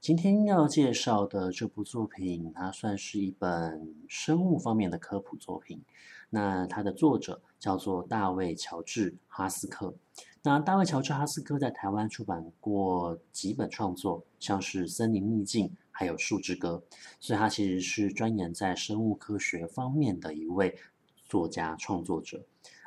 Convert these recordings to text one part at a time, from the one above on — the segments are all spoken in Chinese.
今天要介绍的这部作品，它算是一本生物方面的科普作品。那它的作者叫做大卫·乔治·哈斯克。那大卫·乔治·哈斯克在台湾出版过几本创作，像是《森林秘境》还有《树之歌》，所以他其实是钻研在生物科学方面的一位作家创作者。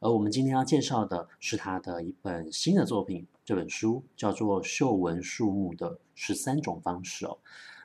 而我们今天要介绍的是他的一本新的作品，这本书叫做《嗅闻树木的十三种方式》哦。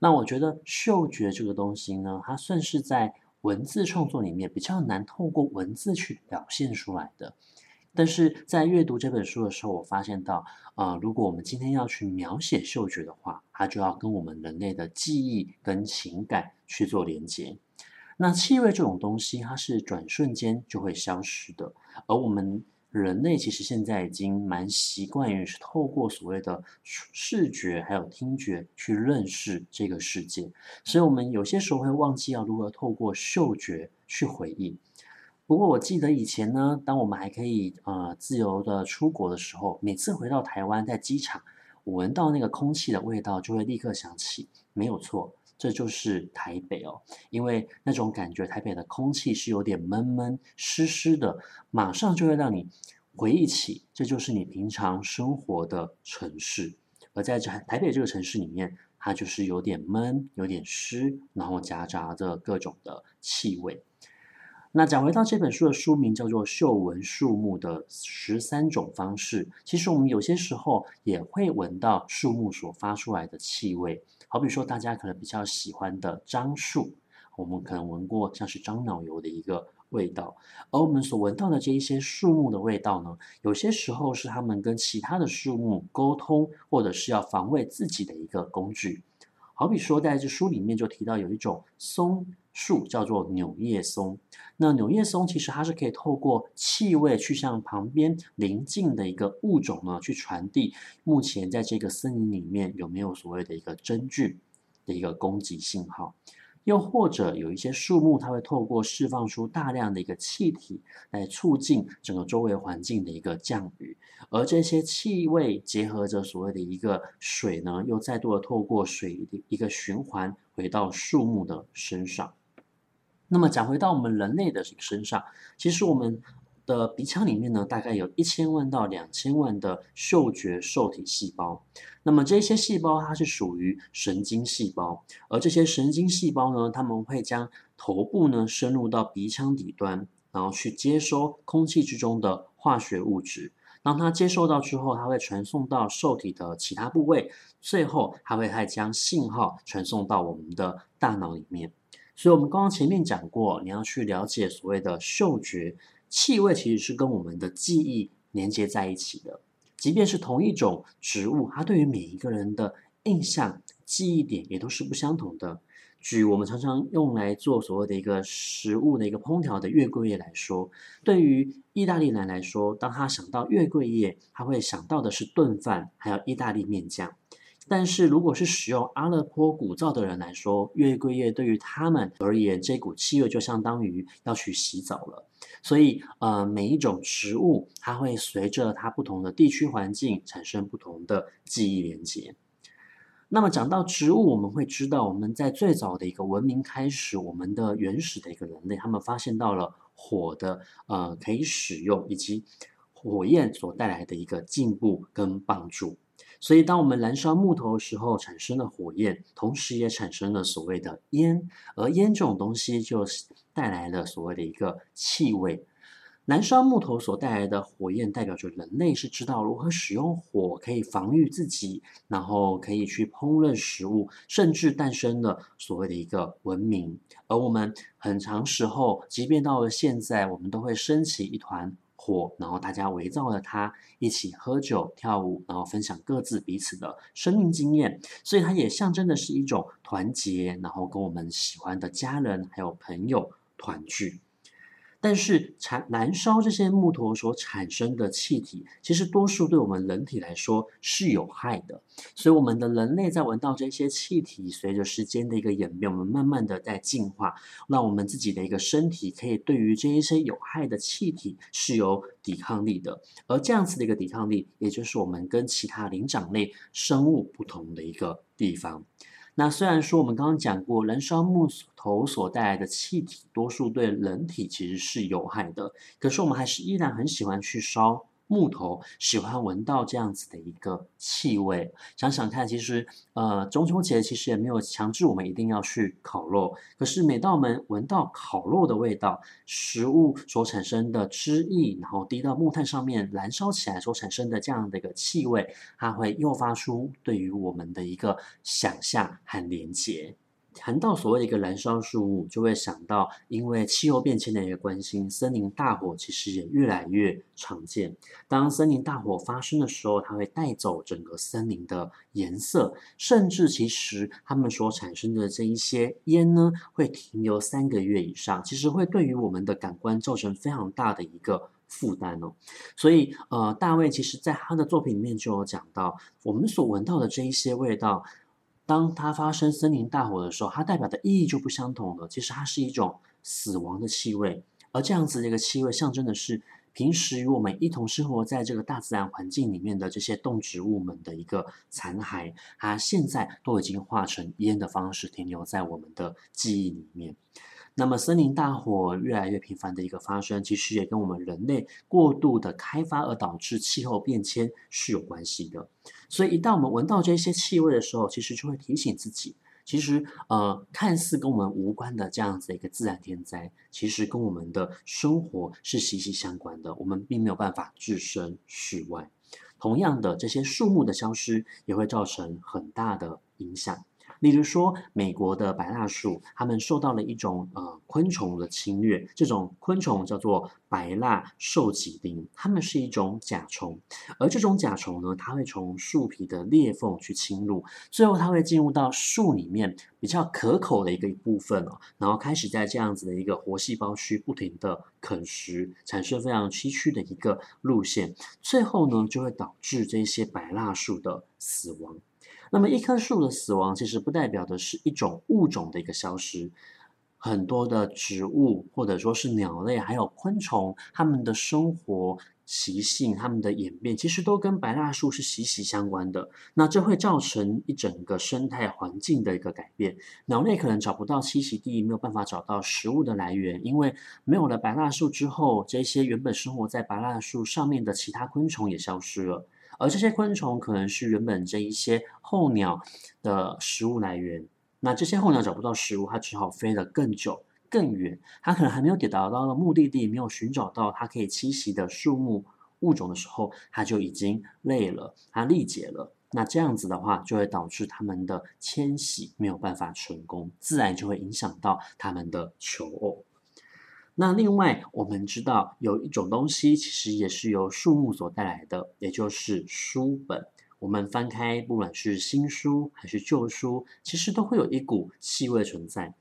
那我觉得嗅觉这个东西呢，它算是在文字创作里面比较难透过文字去表现出来的。但是在阅读这本书的时候，我发现到，呃，如果我们今天要去描写嗅觉的话，它就要跟我们人类的记忆跟情感去做连接。那气味这种东西，它是转瞬间就会消失的，而我们人类其实现在已经蛮习惯于透过所谓的视觉还有听觉去认识这个世界，所以我们有些时候会忘记要如何透过嗅觉去回忆。不过我记得以前呢，当我们还可以呃自由的出国的时候，每次回到台湾，在机场，我闻到那个空气的味道，就会立刻想起，没有错。这就是台北哦，因为那种感觉，台北的空气是有点闷闷湿湿的，马上就会让你回忆起，这就是你平常生活的城市。而在这台北这个城市里面，它就是有点闷，有点湿，然后夹杂着各种的气味。那讲回到这本书的书名叫做《嗅闻树木的十三种方式》，其实我们有些时候也会闻到树木所发出来的气味。好比说，大家可能比较喜欢的樟树，我们可能闻过像是樟脑油的一个味道。而我们所闻到的这一些树木的味道呢，有些时候是他们跟其他的树木沟通，或者是要防卫自己的一个工具。好比说，在这书里面就提到有一种松树叫做纽叶松。那纽叶松其实它是可以透过气味去向旁边邻近的一个物种呢去传递，目前在这个森林里面有没有所谓的一个真菌的一个攻击信号。又或者有一些树木，它会透过释放出大量的一个气体，来促进整个周围环境的一个降雨，而这些气味结合着所谓的一个水呢，又再度的透过水的一个循环回到树木的身上。那么讲回到我们人类的身上，其实我们。的鼻腔里面呢，大概有一千万到两千万的嗅觉受体细胞。那么这些细胞它是属于神经细胞，而这些神经细胞呢，它们会将头部呢深入到鼻腔底端，然后去接收空气之中的化学物质。当它接收到之后，它会传送到受体的其他部位，最后它会还将信号传送到我们的大脑里面。所以，我们刚刚前面讲过，你要去了解所谓的嗅觉。气味其实是跟我们的记忆连接在一起的，即便是同一种植物，它对于每一个人的印象、记忆点也都是不相同的。举我们常常用来做所谓的一个食物的一个烹调的月桂叶来说，对于意大利人来说，当他想到月桂叶，他会想到的是炖饭，还有意大利面酱。但是，如果是使用阿勒颇古皂的人来说，月桂叶对于他们而言，这股气味就相当于要去洗澡了。所以，呃，每一种植物，它会随着它不同的地区环境产生不同的记忆连接。那么，讲到植物，我们会知道，我们在最早的一个文明开始，我们的原始的一个人类，他们发现到了火的呃可以使用，以及火焰所带来的一个进步跟帮助。所以，当我们燃烧木头的时候，产生了火焰，同时也产生了所谓的烟，而烟这种东西就带来了所谓的一个气味。燃烧木头所带来的火焰，代表着人类是知道如何使用火，可以防御自己，然后可以去烹饪食物，甚至诞生了所谓的一个文明。而我们很长时候，即便到了现在，我们都会升起一团。火，然后大家围绕着他一起喝酒、跳舞，然后分享各自彼此的生命经验，所以它也象征的是一种团结，然后跟我们喜欢的家人还有朋友团聚。但是产燃烧这些木头所产生的气体，其实多数对我们人体来说是有害的。所以我们的人类在闻到这些气体，随着时间的一个演变，我们慢慢的在进化，让我们自己的一个身体可以对于这一些有害的气体是有抵抗力的。而这样子的一个抵抗力，也就是我们跟其他灵长类生物不同的一个地方。那虽然说我们刚刚讲过，燃烧木头所带来的气体，多数对人体其实是有害的，可是我们还是依然很喜欢去烧。木头喜欢闻到这样子的一个气味，想想看，其实呃中秋节其实也没有强制我们一定要去烤肉，可是每到我们闻到烤肉的味道，食物所产生的汁液，然后滴到木炭上面燃烧起来所产生的这样的一个气味，它会诱发出对于我们的一个想象和连结。谈到所谓一个燃烧树木，就会想到，因为气候变迁的一个关心，森林大火其实也越来越常见。当森林大火发生的时候，它会带走整个森林的颜色，甚至其实它们所产生的这一些烟呢，会停留三个月以上，其实会对于我们的感官造成非常大的一个负担哦。所以，呃，大卫其实在他的作品里面就有讲到，我们所闻到的这一些味道。当它发生森林大火的时候，它代表的意义就不相同了。其实它是一种死亡的气味，而这样子的一个气味，象征的是平时与我们一同生活在这个大自然环境里面的这些动植物们的一个残骸，它现在都已经化成烟的方式停留在我们的记忆里面。那么，森林大火越来越频繁的一个发生，其实也跟我们人类过度的开发而导致气候变迁是有关系的。所以，一旦我们闻到这些气味的时候，其实就会提醒自己，其实呃，看似跟我们无关的这样子一个自然天灾，其实跟我们的生活是息息相关的。我们并没有办法置身事外。同样的，这些树木的消失也会造成很大的影响。例如说，美国的白蜡树，它们受到了一种呃昆虫的侵略，这种昆虫叫做白蜡瘦脊钉，它们是一种甲虫，而这种甲虫呢，它会从树皮的裂缝去侵入，最后它会进入到树里面比较可口的一个一部分哦，然后开始在这样子的一个活细胞区不停的啃食，产生非常崎岖的一个路线，最后呢，就会导致这些白蜡树的死亡。那么，一棵树的死亡其实不代表的是一种物种的一个消失，很多的植物或者说是鸟类，还有昆虫，它们的生活习性、它们的演变，其实都跟白蜡树是息息相关的。那这会造成一整个生态环境的一个改变。鸟类可能找不到栖息地，没有办法找到食物的来源，因为没有了白蜡树之后，这些原本生活在白蜡树上面的其他昆虫也消失了。而这些昆虫可能是原本这一些候鸟的食物来源，那这些候鸟找不到食物，它只好飞得更久、更远。它可能还没有抵达到了目的地，没有寻找到它可以栖息的树木物种的时候，它就已经累了，它力竭了。那这样子的话，就会导致它们的迁徙没有办法成功，自然就会影响到它们的求偶。那另外，我们知道有一种东西，其实也是由树木所带来的，也就是书本。我们翻开，不管是新书还是旧书，其实都会有一股气味存在。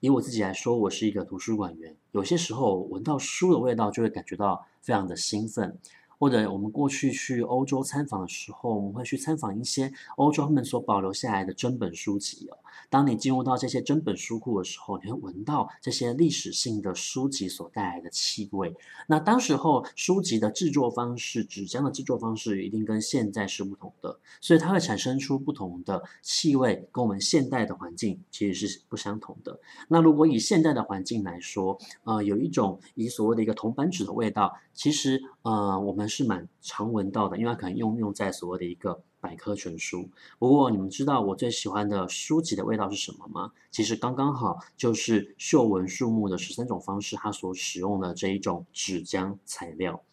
以我自己来说，我是一个图书馆员，有些时候闻到书的味道，就会感觉到非常的兴奋。或者我们过去去欧洲参访的时候，我们会去参访一些欧洲他们所保留下来的珍本书籍哦。当你进入到这些珍本书库的时候，你会闻到这些历史性的书籍所带来的气味。那当时候书籍的制作方式、纸浆的制作方式一定跟现在是不同的，所以它会产生出不同的气味，跟我们现代的环境其实是不相同的。那如果以现代的环境来说，呃，有一种以所谓的一个铜版纸的味道，其实呃，我们。是蛮常闻到的，因为它可能用用在所谓的一个百科全书。不过你们知道我最喜欢的书籍的味道是什么吗？其实刚刚好就是嗅闻树木的十三种方式，它所使用的这一种纸浆材料。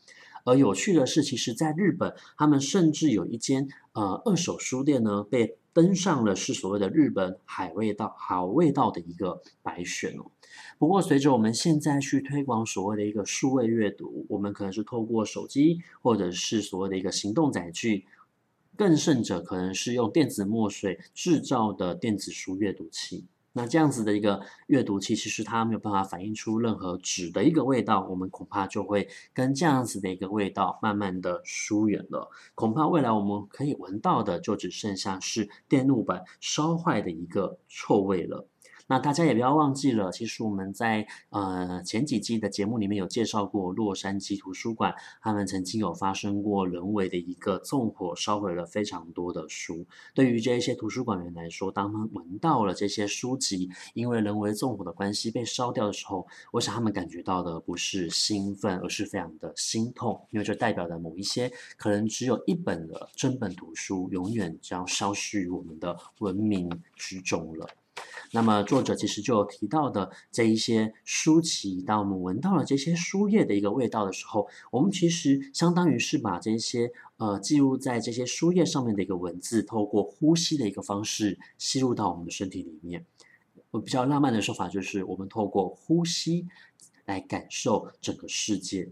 而有趣的是，其实在日本，他们甚至有一间呃二手书店呢，被登上了是所谓的日本好味道好味道的一个白选哦。不过，随着我们现在去推广所谓的一个数位阅读，我们可能是透过手机，或者是所谓的一个行动载具，更甚者可能是用电子墨水制造的电子书阅读器。那这样子的一个阅读器，其实它没有办法反映出任何纸的一个味道，我们恐怕就会跟这样子的一个味道慢慢的疏远了。恐怕未来我们可以闻到的，就只剩下是电路板烧坏的一个臭味了。那大家也不要忘记了，其实我们在呃前几季的节目里面有介绍过洛杉矶图书馆，他们曾经有发生过人为的一个纵火，烧毁了非常多的书。对于这一些图书馆员来说，当他们闻到了这些书籍因为人为纵火的关系被烧掉的时候，我想他们感觉到的不是兴奋，而是非常的心痛，因为这代表的某一些可能只有一本的珍本图书，永远将消失于我们的文明之中了。那么作者其实就提到的这一些书籍，当我们闻到了这些书页的一个味道的时候，我们其实相当于是把这些呃记录在这些书页上面的一个文字，透过呼吸的一个方式吸入到我们的身体里面。我比较浪漫的说法就是，我们透过呼吸来感受整个世界。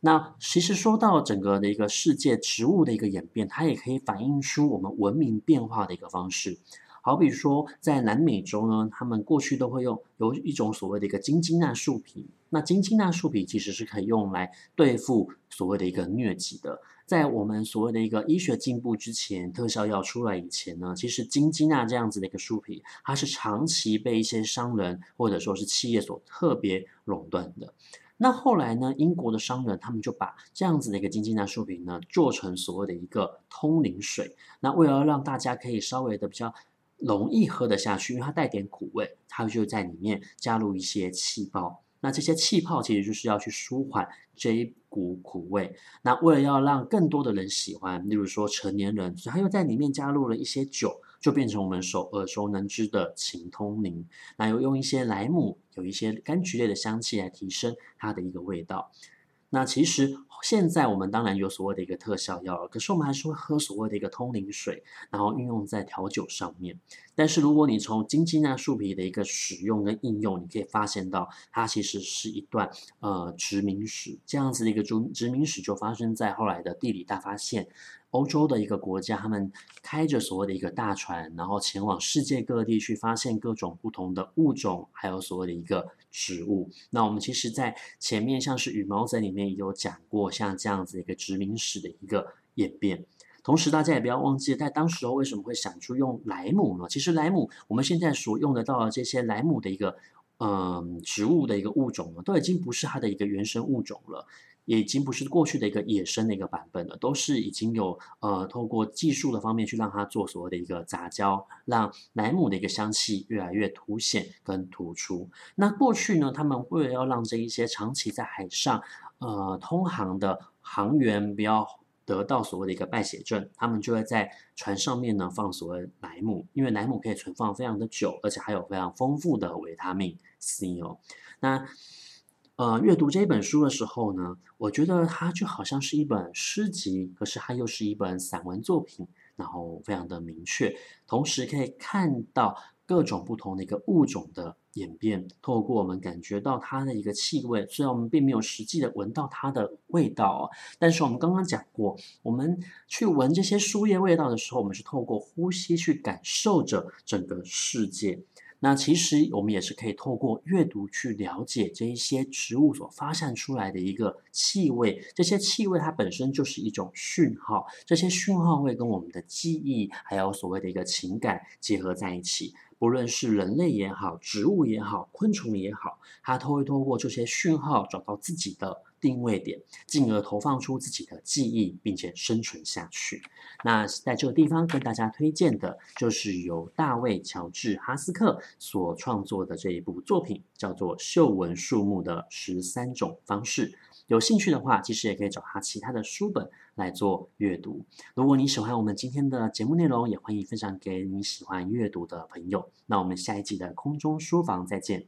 那其实说到整个的一个世界，植物的一个演变，它也可以反映出我们文明变化的一个方式。好比说，在南美洲呢，他们过去都会用有一种所谓的一个金鸡纳树皮。那金鸡纳树皮其实是可以用来对付所谓的一个疟疾的。在我们所谓的一个医学进步之前，特效药出来以前呢，其实金鸡纳这样子的一个树皮，它是长期被一些商人或者说是企业所特别垄断的。那后来呢，英国的商人他们就把这样子的一个金鸡纳树皮呢，做成所谓的一个通灵水。那为了让大家可以稍微的比较。容易喝得下去，因为它带点苦味，它就在里面加入一些气泡。那这些气泡其实就是要去舒缓这一股苦味。那为了要让更多的人喜欢，例如说成年人，所以它又在里面加入了一些酒，就变成我们熟耳熟能知的琴通灵。那又用一些莱姆，有一些柑橘类的香气来提升它的一个味道。那其实现在我们当然有所谓的一个特效药了，可是我们还是会喝所谓的一个通灵水，然后运用在调酒上面。但是如果你从金鸡纳树皮的一个使用跟应用，你可以发现到它其实是一段呃殖民史，这样子的一个殖殖民史就发生在后来的地理大发现。欧洲的一个国家，他们开着所谓的一个大船，然后前往世界各地去发现各种不同的物种，还有所谓的一个植物。那我们其实，在前面像是羽毛载里面也有讲过，像这样子一个殖民史的一个演变。同时，大家也不要忘记，在当时候为什么会想出用莱姆呢？其实莱姆，我们现在所用得到的这些莱姆的一个嗯植物的一个物种呢，都已经不是它的一个原生物种了。也已经不是过去的一个野生的一个版本了，都是已经有呃透过技术的方面去让它做所谓的一个杂交，让莱姆的一个香气越来越凸显跟突出。那过去呢，他们为了要让这一些长期在海上呃通航的航员不要得到所谓的一个败血症，他们就会在船上面呢放所谓莱姆，因为莱姆可以存放非常的久，而且还有非常丰富的维他命 C 哦。那呃，阅读这本书的时候呢，我觉得它就好像是一本诗集，可是它又是一本散文作品，然后非常的明确，同时可以看到各种不同的一个物种的演变，透过我们感觉到它的一个气味，虽然我们并没有实际的闻到它的味道，但是我们刚刚讲过，我们去闻这些树叶味道的时候，我们是透过呼吸去感受着整个世界。那其实我们也是可以透过阅读去了解这一些植物所发散出来的一个气味，这些气味它本身就是一种讯号，这些讯号会跟我们的记忆还有所谓的一个情感结合在一起。不论是人类也好，植物也好，昆虫也好，它都会透过这些讯号找到自己的定位点，进而投放出自己的记忆，并且生存下去。那在这个地方跟大家推荐的就是由大卫·乔治·哈斯克所创作的这一部作品，叫做《嗅闻树木的十三种方式》。有兴趣的话，其实也可以找他其他的书本来做阅读。如果你喜欢我们今天的节目内容，也欢迎分享给你喜欢阅读的朋友。那我们下一季的空中书房再见。